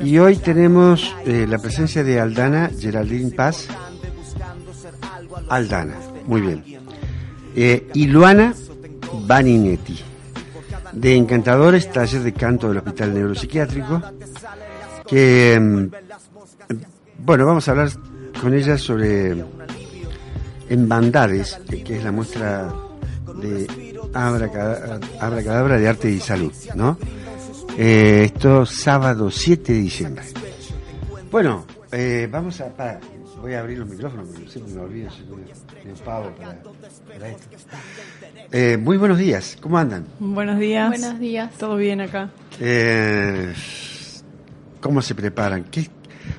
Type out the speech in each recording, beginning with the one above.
Y hoy tenemos eh, la presencia de Aldana Geraldine Paz. Aldana, muy bien. Eh, y Luana Baninetti, de Encantadores, taller de canto del Hospital Neuropsiquiátrico, que, mm, bueno, vamos a hablar con ella sobre Embandades, que es la muestra de Abra Cadabra de Arte y Salud, ¿no? Eh, esto sábado 7 de diciembre. Bueno, eh, vamos a... voy a abrir los micrófonos, porque siempre me olvido, me, pavo para, para esto. Eh, muy buenos días, ¿cómo andan? Buenos días. Buenos días. Todo bien acá. Eh, ¿Cómo se preparan? ¿Qué?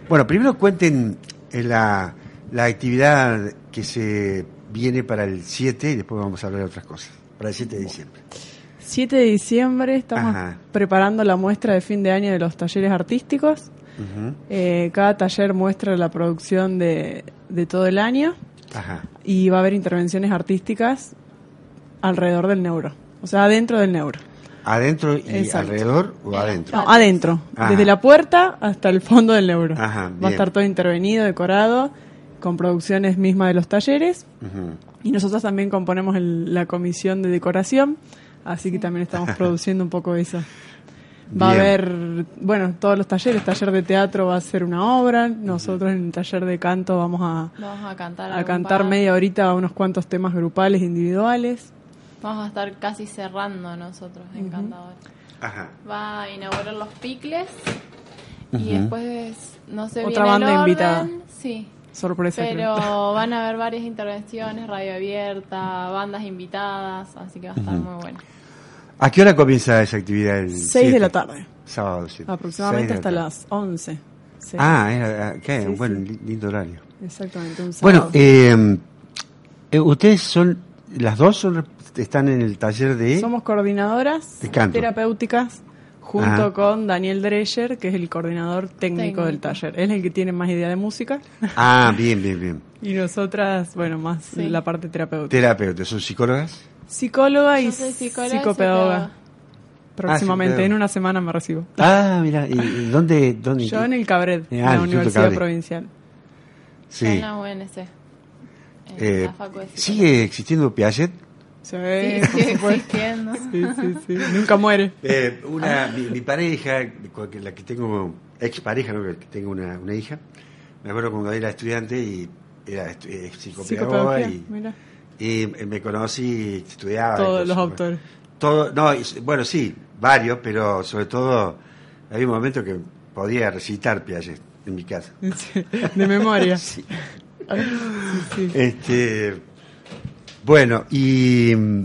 Bueno, primero cuenten eh, la, la actividad que se viene para el 7 y después vamos a hablar de otras cosas, para el 7 de diciembre. 7 de diciembre estamos Ajá. preparando la muestra de fin de año de los talleres artísticos. Eh, cada taller muestra la producción de, de todo el año Ajá. y va a haber intervenciones artísticas alrededor del neuro, o sea, adentro del neuro. ¿Adentro y Exacto. alrededor o adentro? No, adentro, Ajá. desde la puerta hasta el fondo del neuro. Ajá, Va a estar todo intervenido, decorado, con producciones mismas de los talleres. Y nosotros también componemos el- la comisión de decoración, así que también estamos produciendo un poco eso. Va Bien. a haber, bueno, todos los talleres, taller de teatro va a ser una obra, nosotros en el taller de canto vamos a, Vamos a cantar. a cantar media horita unos cuantos temas grupales, individuales. Vamos a estar casi cerrando nosotros, encantadores. Ajá. Va a inaugurar los picles y después, no sé Otra bien el banda orden, invitada. Sí, Sorpresa. creo. pero van a haber varias intervenciones, radio abierta, bandas invitadas, así que va a estar muy bueno. ¿A qué hora comienza esa actividad? El 6 de 7? la tarde, Sábado 7. aproximadamente de hasta la las 11. Sí, Ah, era, ¿qué? Sí, bueno, sí. lindo horario. Exactamente, un Bueno, sábado. eh, eh, ustedes son, las dos son, están en el taller de... Somos coordinadoras De canto. terapéuticas junto Ajá. con Daniel Dreyer, que es el coordinador técnico, Técnico. del taller. Él es el que tiene más idea de música Ah, bien, bien, bien. y nosotras, bueno, más Sí. la parte terapéutica. Terapeutas, ¿son psicólogas? Psicóloga y psicóloga. Próximamente, psicopedagoga. en una semana me recibo. Ah, mira, ¿y, dónde? dónde Yo en el Cabred, Ah, en la Universidad. Provincial. Sí. En la UNC. En Eh, la. ¿Sigue existiendo Piaget? Sí, Sí, por existiendo. Sí, sí, sí. Nunca muere. Eh, una, mi, mi pareja, la que tengo, ex pareja, ¿no? que tengo una, una hija, me acuerdo cuando era estudiante y era estu- eh, psicopedagoga y, mira. y eh, me conocí, estudiaba. Todos los autores. Todo, no, y- bueno, sí, varios, pero sobre todo había un momento que podía recitar Piaget en mi casa. Sí, De memoria. Sí. Sí, sí. Este, bueno, y mm,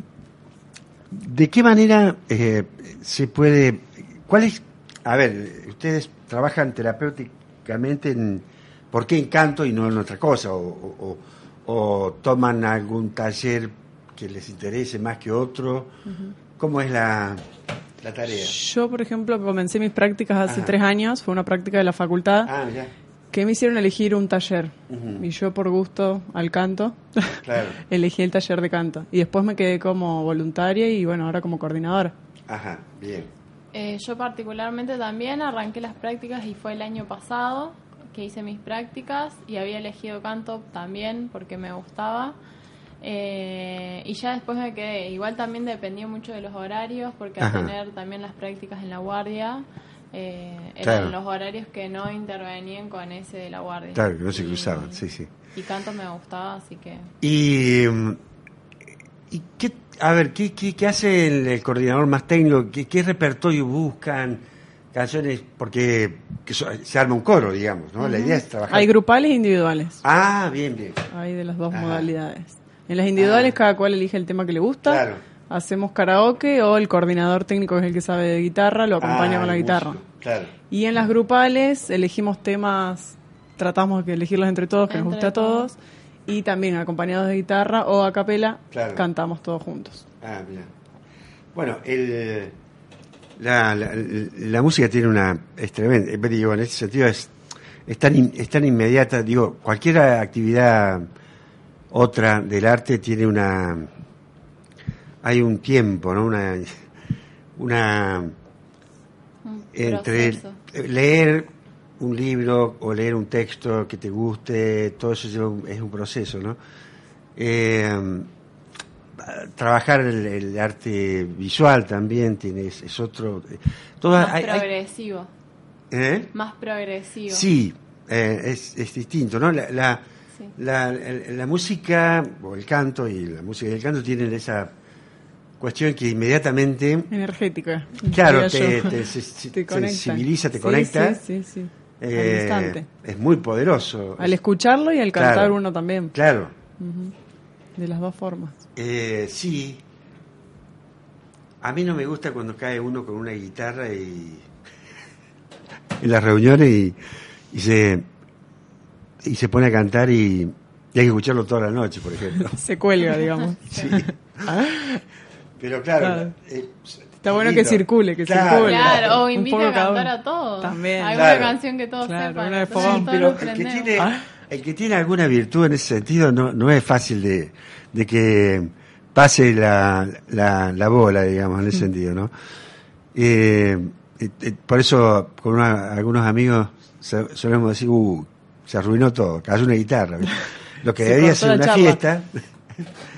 ¿de qué manera eh, se puede, cuál es, a ver, ustedes trabajan terapéuticamente en, ¿por qué en canto y no en otra cosa? O, o- o- o toman algún taller que les interese más que otro? ¿Cómo es la, la tarea? Yo, por ejemplo, comencé mis prácticas hace Ajá. tres años, fue una práctica de la facultad, Ah, ya, que me hicieron elegir un taller. Y yo, por gusto al canto, claro, elegí el taller de canto. Y después me quedé como voluntaria y, bueno, ahora como coordinadora. ajá, bien. Eh, yo particularmente también arranqué las prácticas y fue el año pasado que hice mis prácticas y había elegido canto también porque me gustaba. Eh, y ya después me quedé. Igual también dependía mucho de los horarios porque al tener también las prácticas en la guardia eh, Claro. eran los horarios que no intervenían con ese de la guardia. Claro, que no se Y- cruzaban, sí, sí. Y canto me gustaba, así que... Y, mm, y qué, a ver, ¿qué, qué, qué hace el, el coordinador más técnico? ¿Qué, qué repertorio buscan? Canciones, porque que so- se arma un coro, digamos, ¿no? La idea es trabajar. Hay grupales e individuales. Ah, bien, bien. Hay de las dos Ajá. modalidades. En las individuales Ah. cada cual elige el tema que le gusta. Claro. Hacemos karaoke o el coordinador técnico que es el que sabe de guitarra lo acompaña Ah, con la guitarra. músico, Claro. Y en las grupales elegimos temas, tratamos de elegirlos entre todos, que nos Entre guste a todos. Y también acompañados de guitarra o a capela, Claro. cantamos todos juntos. Ah, mira. Bueno, el, la, la, la música tiene una. Es tremenda. eh, Digo, en ese sentido es, es, tan, in- es tan inmediata. Digo, cualquier actividad otra del arte tiene una. Hay un tiempo, ¿no? Una. Una. un Entre. leer un libro o leer un texto que te guste, todo eso lleva es un proceso, ¿no? Eh, trabajar el, el arte visual también tiene, es, es otro... todo Más hay- hay- progresivo. ¿eh? Más progresivo. Sí, eh, es, es distinto, ¿no? La, la, Sí. la, el- la música, o el canto, y la música y el canto tienen esa cuestión que inmediatamente, Energética. claro, te, te, Te conecta. sensibiliza, te Sí, conecta. Sí, sí, sí. Al eh, instante. es muy poderoso. Al escucharlo y al cantar Claro. uno también. Claro, De las dos formas. eh, sí. A mí no me gusta cuando cae uno con una guitarra y en las reuniones y, y se y se pone a cantar y, y hay que escucharlo toda la noche, por ejemplo. Se cuelga, digamos. Sí. Pero claro, Claro. eh, Está bueno lindo. que circule, que Claro. circule. Claro, o invita a cantar a todos. También. Alguna Claro. canción que todos Claro, sepan. una de entonces fogón. todos Pero el que, tiene, Ah. el que tiene alguna virtud en ese sentido no, no es fácil de, de que pase la, la, la bola, digamos, Mm. en ese sentido, ¿no? Eh, por eso, con una- algunos amigos so- solemos decir, uh, se arruinó todo, cayó una guitarra. Lo que Se debería cortó ser una charla. fiesta,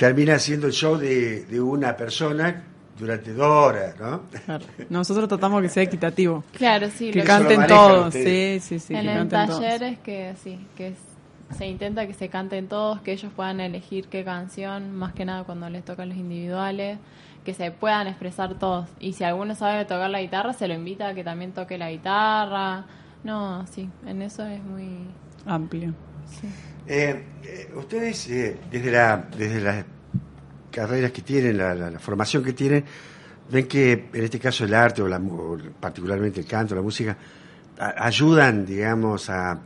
termina siendo el show de, de una persona durante dos horas, ¿no? Claro. Nosotros tratamos que sea equitativo. Claro, sí. Que canten todos. Sí, sí, sí. en que el taller es que sí, que es- se intenta que se canten todos, que ellos puedan elegir qué canción, más que nada cuando les tocan los individuales, que se puedan expresar todos. Y si alguno sabe tocar la guitarra, se lo invita a que también toque la guitarra. No, sí, en eso es muy... Amplio. sí. Eh, eh, ustedes, eh, desde, la, desde las carreras que tienen, la, formación que tienen, ven que en este caso el arte, o, la, o particularmente el canto, la música, ayudan, digamos, a,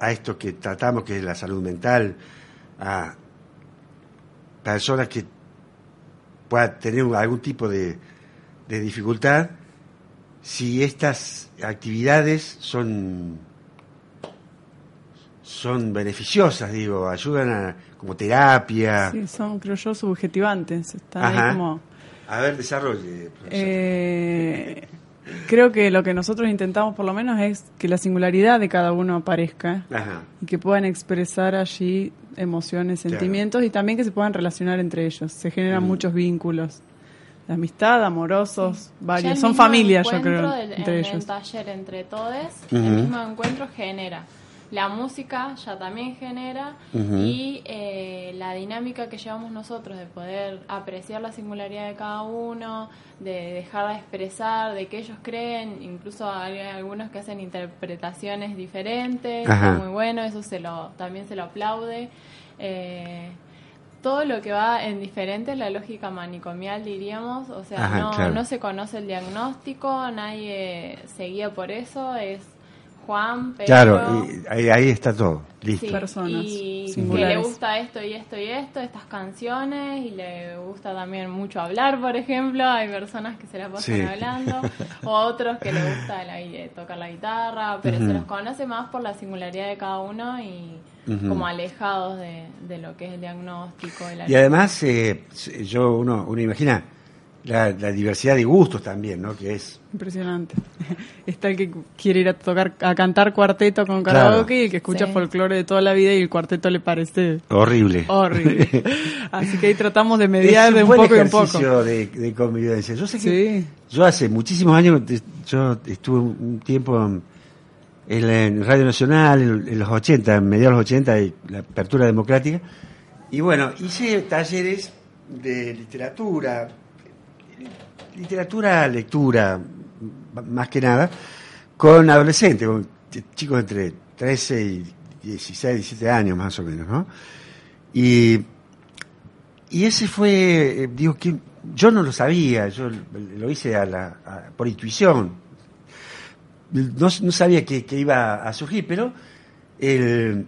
a esto que tratamos, que es la salud mental, a personas que puedan tener algún tipo de, de dificultad, si estas actividades son son beneficiosas, digo, ayudan a, como terapia. Sí, son, creo yo, subjetivantes. Están Ajá. ahí como... A ver, desarrolle. Eh, creo que lo que nosotros intentamos por lo menos es que la singularidad de cada uno aparezca Ajá. y que puedan expresar allí emociones, Claro. sentimientos y también que se puedan relacionar entre ellos. Se generan Mm. muchos vínculos de amistad, amorosos, varios. Son mismo familias, yo creo, del- entre en ellos. el taller entre todos, el mismo encuentro genera. La música ya también genera y eh, la dinámica que llevamos nosotros de poder apreciar la singularidad de cada uno, de dejar de expresar, de que ellos creen, incluso hay algunos que hacen interpretaciones diferentes, Ajá. muy bueno, eso se lo también se lo aplaude. Eh, todo lo que va en diferente es la lógica manicomial, diríamos. O sea, Ajá, no, claro. no se conoce el diagnóstico, nadie se guía por eso. Es Juan, Pedro. Claro, y ahí, ahí está todo, listo. sí, Personas y que le gusta esto y esto y esto, estas canciones, y le gusta también mucho hablar, por ejemplo. Hay personas que se la pasan Sí. hablando, o otros que le gusta la- tocar la guitarra, pero Ujú. se los conoce más por la singularidad de cada uno y como alejados de, de lo que es el diagnóstico. de la Y además, eh, yo uno, uno imagina la, la diversidad de gustos también, ¿no? Que es Impresionante. Está el que quiere ir a tocar, a cantar cuarteto con Claro. karaoke y el que escucha Sí. folclore de toda la vida y el cuarteto le parece horrible. horrible. Así que ahí tratamos de Es mediar de un buen poco y un poco. ejercicio de, de convivencia. Yo sé que Sí. yo hace muchísimos años, yo estuve un tiempo en, en la- en Radio Nacional, en, en los 80, en mediados de los 80, y la apertura democrática. Y bueno, hice talleres de literatura, literatura, lectura, más que nada, con adolescentes, con ch- chicos entre 13 y 16, 17 años más o menos, ¿no? Y, y ese fue, eh, digo, que yo no lo sabía, yo lo hice a la, por intuición. No, sabía que, iba a surgir, pero eh,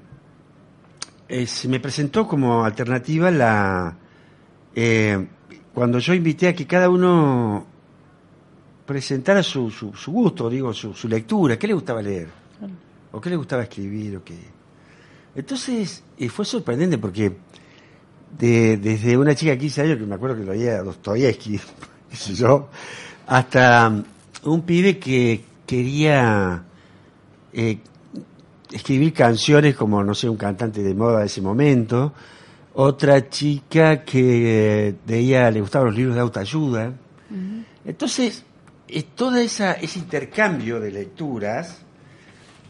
se me presentó como alternativa la eh, cuando yo invité a que cada uno presentara su, su, gusto, digo, su, su lectura, qué le gustaba leer, o qué le gustaba escribir, o qué. Entonces, eh, fue sorprendente porque de- desde una chica de 15 años, que me acuerdo que lo leía Dostoyevsky, qué sé yo, hasta un pibe que quería eh, escribir canciones como, no sé, un cantante de moda de ese momento, otra chica que veía, le gustaban los libros de autoayuda. Entonces, eh, todo esa, ese intercambio de lecturas,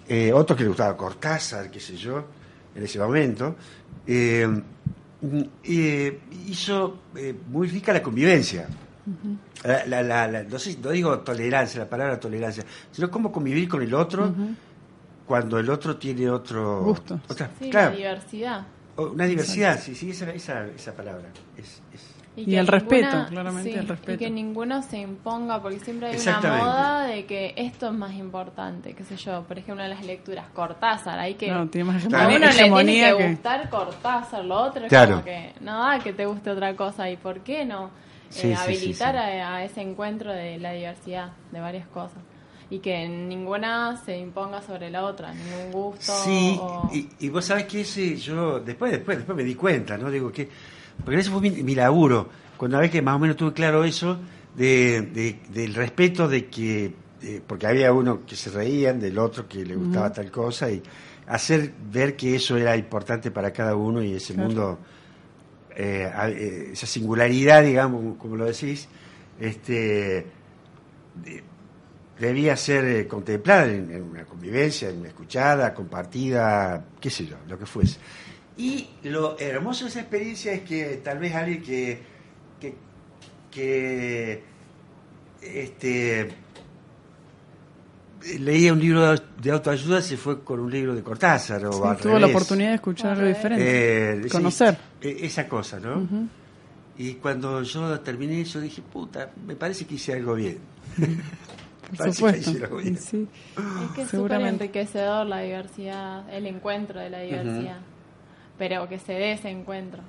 eh, otro que le gustaba Cortázar, qué sé yo, en ese momento, eh, eh, hizo eh, muy rica la convivencia. La- la- la- la- no, sé, no digo tolerancia, la palabra tolerancia, sino cómo convivir con el otro cuando el otro tiene otro Gusto. otra- Sí, claro, la diversidad. Una diversidad, sí, sí, esa, esa, esa palabra. Es, es- Y el respeto, claramente, sí, el respeto. Y que ninguno se imponga, porque siempre hay una moda de que esto es más importante, qué sé yo. Por ejemplo, en las lecturas, Cortázar, hay que... No, tiene más a Claro. uno le tiene hegemonía que que- gustar Cortázar, lo otro es Claro. como que no da que te guste otra cosa. ¿Y por qué no? Sí, Eh, sí, sí, habilitar sí. A, a ese encuentro de la diversidad de varias cosas. Y que ninguna se imponga sobre la otra, ningún gusto. Sí, o- y, y vos sabés que ese yo después después después me di cuenta, ¿no? Digo que porque ese fue mi, mi laburo, cuando vez que más o menos tuve claro eso de, de- del respeto de que porque había uno que se reían del otro que le gustaba tal cosa y hacer ver que eso era importante para cada uno y ese Claro. mundo eh, eh, esa singularidad, digamos, como lo decís, este debía ser eh, contemplada en, en una convivencia, en una escuchada, compartida, qué sé yo, lo que fuese. Y lo hermoso de esa experiencia es que tal vez alguien que, que, que este, leía un libro de autoayuda se fue con un libro de Cortázar o Sí, al tuvo la oportunidad de escuchar Al algo diferente. Eh, Conocer. eh, esa cosa, ¿no? Y cuando yo terminé eso dije, puta, me parece que hice algo bien. Por supuesto. sí. Es que es súper enriquecedor la diversidad, el encuentro de la diversidad. Pero que se dé ese encuentro,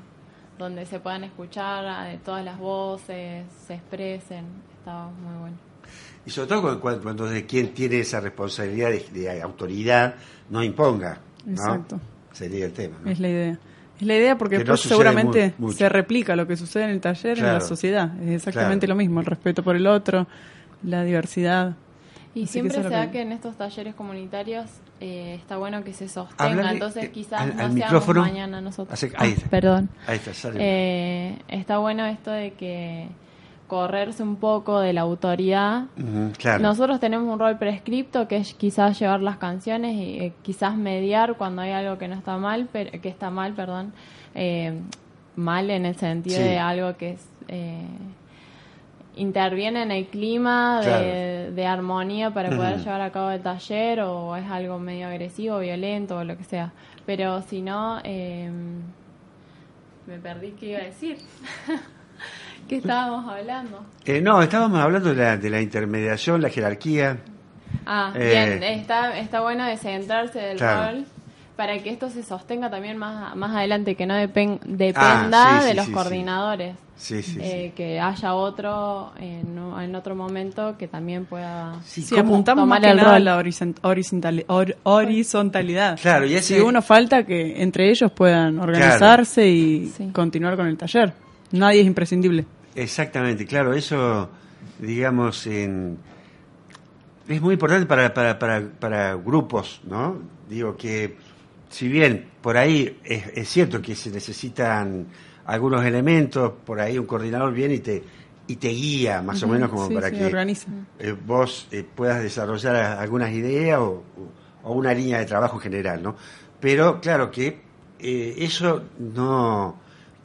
donde se puedan escuchar a- de todas las voces, se expresen. Está muy bueno. Y sobre todo cuando, cuando, quien tiene esa responsabilidad de, de autoridad no imponga. ¿no? Exacto. Sería el tema. ¿no? Es la idea. Es la idea porque Que no seguramente se replica lo que sucede en el taller en la sociedad. Es exactamente Claro. lo mismo, el respeto por el otro, la diversidad. Y Así siempre se da que- que en estos talleres comunitarios eh, está bueno que se sostenga, Háblale, entonces eh, quizás al- no al micrófono. mañana nosotros. Ahí Ah, está. perdón. Ahí está, sale. Eh, está bueno esto de que correrse un poco de la autoridad. Claro. Nosotros tenemos un rol prescripto que es quizás llevar las canciones y eh, quizás mediar cuando hay algo que no está mal, pero, que está mal, perdón, eh, mal en el sentido Sí. de algo que es eh, interviene en el clima de, Claro. de armonía para poder llevar a cabo el taller o es algo medio agresivo, violento o lo que sea. Pero si no, eh, me perdí qué iba a decir. ¿Qué estábamos hablando? Eh, no, estábamos hablando de la, de la intermediación, la jerarquía. Ah, Eh, bien, está, está bueno descentrarse del Claro. rol para que esto se sostenga también más, más adelante, que no depen- dependa Ah, sí, de sí, los sí, coordinadores. Sí, sí, Eh, sí. Que haya otro en, en otro momento que también pueda... ¿cómo? apuntamos más que el nada rol? la horizont- horizontali- hor- horizontalidad. Claro, y Si uno falta que entre ellos puedan organizarse y Sí. continuar con el taller. Nadie es imprescindible. Exactamente, claro, eso, digamos, en, es muy importante para, para, para, para grupos, ¿no? Digo que, si bien por ahí es, es cierto que se necesitan algunos elementos, por ahí un coordinador viene y te, y te guía, más o menos, como Sí, para sí, que eh, vos eh, puedas desarrollar a- algunas ideas o, o una línea de trabajo general, ¿no? Pero claro que eh, eso no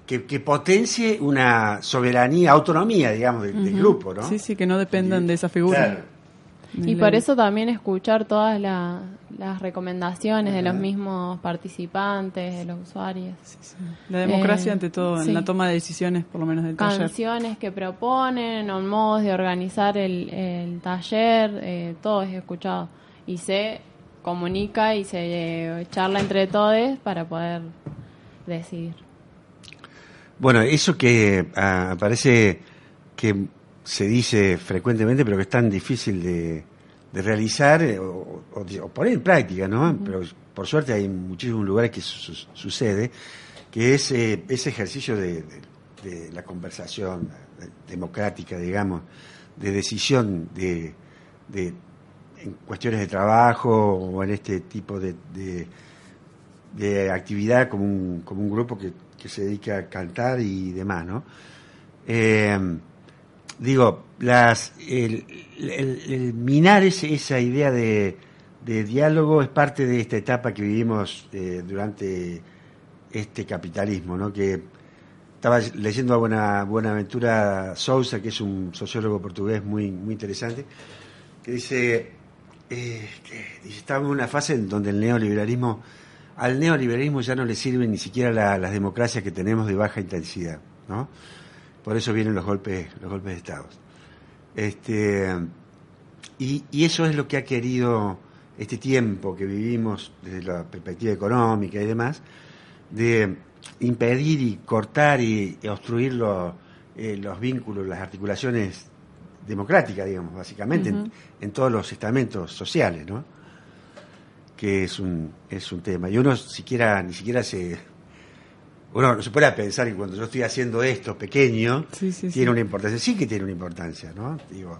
que, que potencie una soberanía, autonomía, digamos, del, grupo, ¿no? Sí, sí, que no dependan de esa figura. Claro. Y por eso también escuchar todas la- las recomendaciones de los mismos participantes, de los usuarios. La democracia Eh, ante todo, sí. en la toma de decisiones, por lo menos del taller. canciones que proponen o modos de organizar el, el taller, eh, todo es escuchado y se comunica y se eh, charla entre todos para poder decidir. Bueno, eso que ah, parece que se dice frecuentemente, pero que es tan difícil de, de realizar eh, o, o de- o poner en práctica, ¿no? Pero por suerte hay muchísimos lugares que su- su- sucede, que es eh, ese ejercicio de, de- de la conversación democrática, digamos, de decisión de, de en cuestiones de trabajo o en este tipo de, de, de actividad como un, como un grupo que, que se dedica a cantar y demás, ¿no? Eh, digo, las, el, el- minar esa idea de, diálogo es parte de esta etapa que vivimos eh, durante este capitalismo, ¿no? Que estaba leyendo a Buena, Buenaventura Sousa, que es un sociólogo portugués muy, muy interesante, que dice, eh, que estamos en una fase en donde el neoliberalismo, al neoliberalismo ya no le sirven ni siquiera la- las democracias que tenemos de baja intensidad, ¿no? Por eso vienen los golpes, los golpes de Estado. Este, y, y eso es lo que ha querido este tiempo que vivimos desde la perspectiva económica y demás, de impedir y cortar y, y obstruir los, eh, los vínculos, las articulaciones democráticas, digamos, básicamente, en, en todos los estamentos sociales, ¿no? Que es un, es un tema. Y uno siquiera, ni siquiera se, uno no se puede pensar que cuando yo estoy haciendo esto pequeño, Sí, sí, tiene sí. una importancia. Sí que tiene una importancia, ¿no? Digo,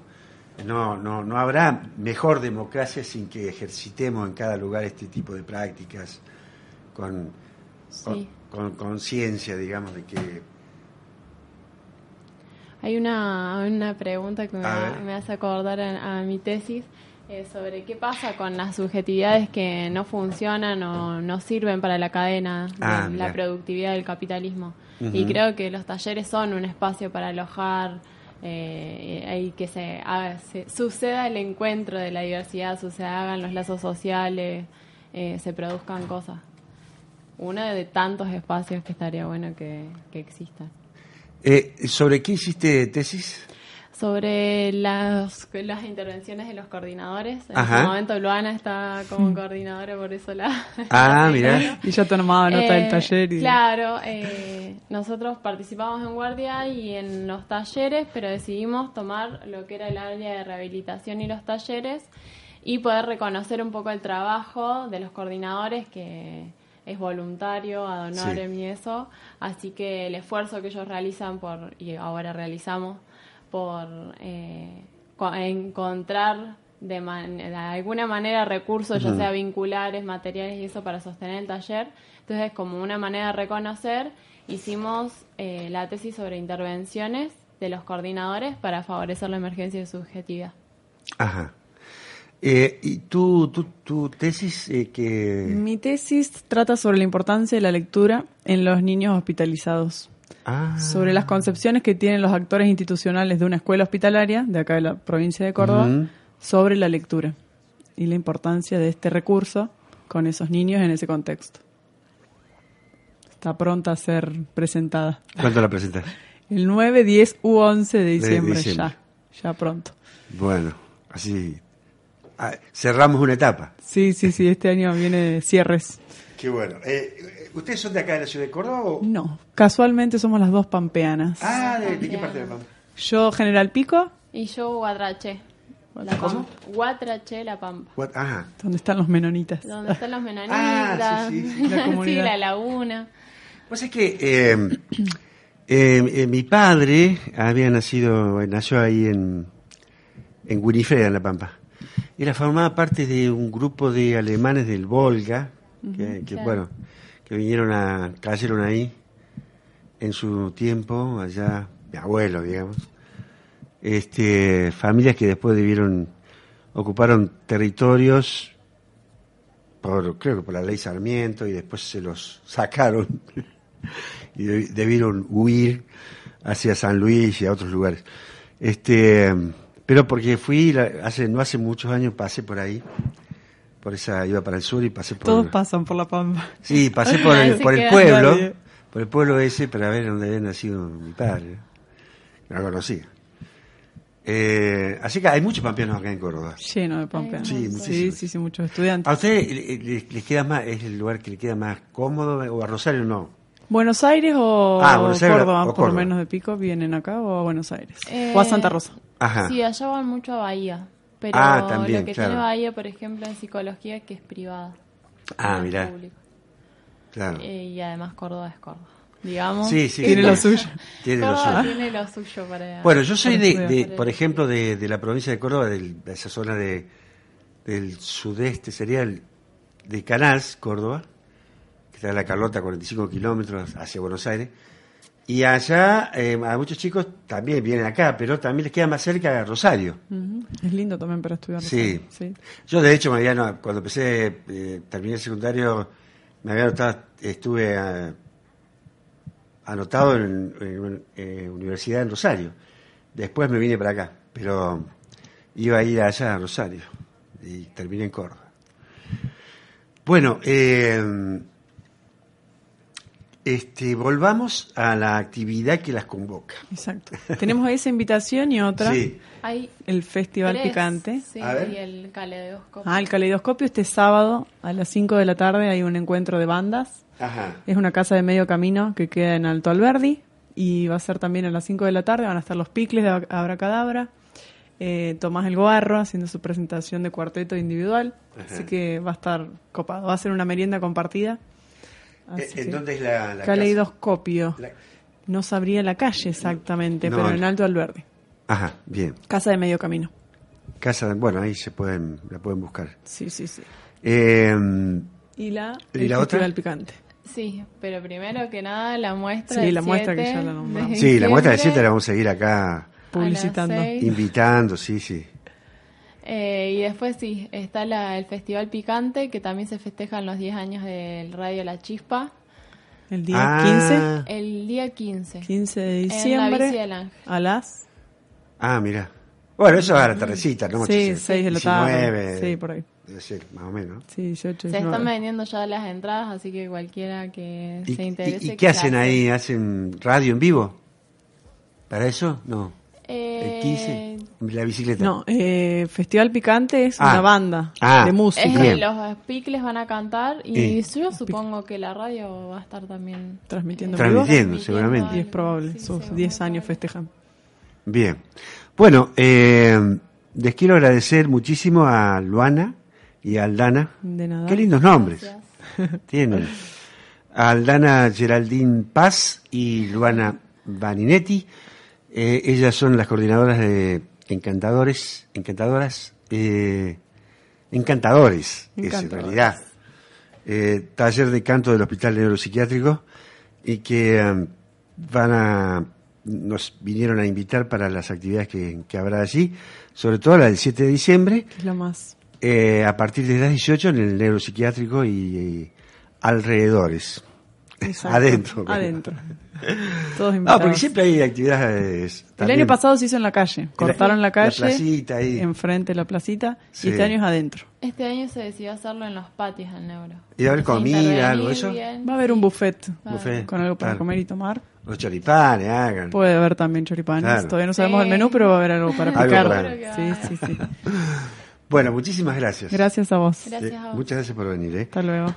no, no, no habrá mejor democracia sin que ejercitemos en cada lugar este tipo de prácticas con Sí. con conciencia, digamos, de que... Hay una, una pregunta que me, hace acordar a, a mi tesis eh, sobre qué pasa con las subjetividades que no funcionan o no sirven para la cadena de Ah, la productividad del capitalismo. Y creo que los talleres son un espacio para alojar eh, y que se, haga- se- suceda el encuentro de la diversidad, hagan los lazos sociales, eh, se produzcan cosas. Uno de tantos espacios que estaría bueno que, que existan. Eh, ¿Sobre qué hiciste tesis? Sobre las, las intervenciones de los coordinadores. En Ajá. este momento Luana está como coordinadora, por eso la... Ah, señalo. Y ya tomaba nota Eh, del taller. Y... Claro, eh, nosotros participamos en guardia y en los talleres, pero decidimos tomar lo que era el área de rehabilitación y los talleres y poder reconocer un poco el trabajo de los coordinadores que es voluntario, ad honorem y eso, así que el esfuerzo que ellos realizan por y ahora realizamos por eh, co- encontrar de, man- de alguna manera recursos, ya sea vinculares, materiales y eso para sostener el taller. Entonces, como una manera de reconocer, hicimos eh, la tesis sobre intervenciones de los coordinadores para favorecer la emergencia de subjetividad. Ajá. Eh, ¿Y tu, tu, tu tesis eh, que...? Mi tesis trata sobre la importancia de la lectura en los niños hospitalizados. Ah, Sobre las concepciones que tienen los actores institucionales de una escuela hospitalaria, de acá de la provincia de Córdoba, sobre la lectura y la importancia de este recurso con esos niños en ese contexto. Está pronta a ser presentada. ¿Cuándo la presentas? El 9, 10 u 11 de diciembre, diciembre. ya, ya pronto. Bueno, así... ah, cerramos una etapa. Sí, sí, sí, este año viene cierres. Qué bueno. Eh, ¿Ustedes son de acá de la ciudad de Córdoba o...? No, casualmente somos las dos pampeanas. Ah, ¿de, de qué parte de la Pampa? Yo, General Pico, Y yo Guatraché. La ¿Cómo? Pampa. Guatraché, La Pampa. What? Ajá. donde están los menonitas. Donde están los menonitas. Ah, sí, sí, sí. La comunidad. la laguna. Pues es que eh, eh, eh, mi padre había nacido, nació ahí en, en Winifred, en La Pampa. Era formaba parte de un grupo de alemanes del Volga, que, que, claro. bueno, que vinieron a, cayeron ahí en su tiempo, allá, mi abuelo, digamos. Este, familias que después debieron, ocuparon territorios por, creo que por la ley Sarmiento y después se los sacaron y de- debieron huir hacia San Luis y a otros lugares. Este, pero porque fui hace no hace muchos años pasé por ahí, por esa iba para el sur y pasé por Todos pasan por la pampa. Sí, pasé por el, por el pueblo, nadie. por el pueblo ese para ver dónde había nacido mi padre. No lo conocía. Eh, así que hay muchos pampeanos acá en Córdoba. Lleno de pampeanos. Sí, sí, sí, sí, muchos estudiantes. ¿A ustedes le- le- les queda más, es el lugar que le queda más cómodo o a Rosario no? ¿Buenos Aires o Ah, Buenos Aires Córdoba? o Por Córdoba. menos de pico, ¿vienen acá o a Buenos Aires? Eh, o a Santa Rosa. Ajá. Sí, allá van mucho a Bahía. Pero Ah, también, lo que claro. tiene Bahía, por ejemplo, en psicología que es privada. Ah, mirá. público. Claro. Eh, y además Córdoba es Córdoba. digamos. Sí, sí. Tiene lo suyo. Tiene lo suyo. tiene lo suyo para... Bueno, yo soy de, de, por ejemplo, de, de la provincia de Córdoba, de esa zona de, del sudeste, sería el, de Canals, Córdoba, que está en la Carlota, 45 kilómetros hacia Buenos Aires. Y allá, eh, a muchos chicos también vienen acá, pero también les queda más cerca Rosario. Es lindo también para estudiar. Sí. sí. Yo, de hecho, me había, no, cuando empecé, eh, terminé el secundario, me había anotado, estuve ah, anotado en, en eh, universidad en Rosario. Después me vine para acá, pero iba a ir allá a Rosario y terminé en Córdoba. Bueno, eh, este, volvamos a la actividad que las convoca. Exacto. Tenemos esa invitación y otra, Sí, Hay el Festival tres, Picante. Sí, A ver. y el caleidoscopio. Ah, el caleidoscopio este sábado a las 5 de la tarde hay un encuentro de bandas. ajá. Es una casa de medio camino que queda en Alto Alberdi y va a ser también a las 5 de la tarde. Van a estar los picles de Abracadabra, eh, Tomás el Guarro haciendo su presentación de cuarteto individual. Ajá. Así que va a estar copado. Va a ser una merienda compartida. Así ¿En que- dónde es la, la casa? Caleidoscopio. La- No sabría la calle exactamente, No. pero en Alto Alberdi. Ajá, bien. Casa de medio camino. Casa, de- bueno, ahí se pueden, la pueden buscar. Sí, sí, sí. Eh, Y la, ¿Y la otra? Picante. Sí, pero primero que nada la muestra Sí, del la muestra que 7 ya la nombramos. sí, la muestra de diciembre 7 la vamos a seguir acá Publicitando. invitando, sí, sí. Eh, y después sí, está la- el Festival Picante, que también se festejan los 10 años del Radio La Chispa, El día Ah, el día 15. 15, 15 de En la Bici diciembre del Ángel. a las Ah, mira. Bueno, eso a la tardecita, ¿no? sí, 6 de la tarde. 19, Sí, por ahí. Debe ser, más o menos. Sí, 18, Se 19. están vendiendo ya las entradas, así que cualquiera que ¿Y, se y- interese. y que qué hacen se ahí? ¿Hacen radio en vivo? ¿Para eso? No. Eh, ¿El 15? La bicicleta. No, eh, Festival Picante es Ah. una banda Ah. de música. Es, Bien. los picles van a cantar y Sí. yo supongo que la radio va a estar también Transmitiendo en Transmitiendo, vivo. seguramente. Y es probable, Sí, sus seguramente. 10 años festejan. Bien. Bueno, eh, les quiero agradecer muchísimo a Luana y a Aldana. De nada. Qué lindos nombres Gracias. tienen. Aldana Geraldine Paz y Luana Vaninetti. Eh, ellas son las coordinadoras de Encantadores, Encantadoras, eh, Encantadores, es en realidad. Eh, taller de canto del Hospital Neuropsiquiátrico y que eh, van a nos vinieron a invitar para las actividades que, que habrá allí, sobre todo la del 7 de diciembre, es lo más. eh, a partir de las 18 en el neuropsiquiátrico y, y alrededores. Exacto. Adentro. Adentro. Todos No, invitados. porque siempre hay actividades. El también. año pasado se hizo en la calle. Cortaron la calle. La placita ahí. Enfrente de la placita. Sí. Y este año es adentro. Este año se decidió hacerlo en los patios del Neuro. ¿Y va a haber comida, algo eso? bien. Va a haber un buffet Buffet. con algo para Claro. comer y tomar. Los choripanes, hagan. Puede haber también choripanes. Claro. Todavía no sabemos Sí. el menú, pero va a haber algo para Algo picar. para- Sí, sí, sí. Bueno, muchísimas gracias. Gracias a vos. Gracias Eh, a vos. Muchas gracias por venir. ¿eh? Hasta luego.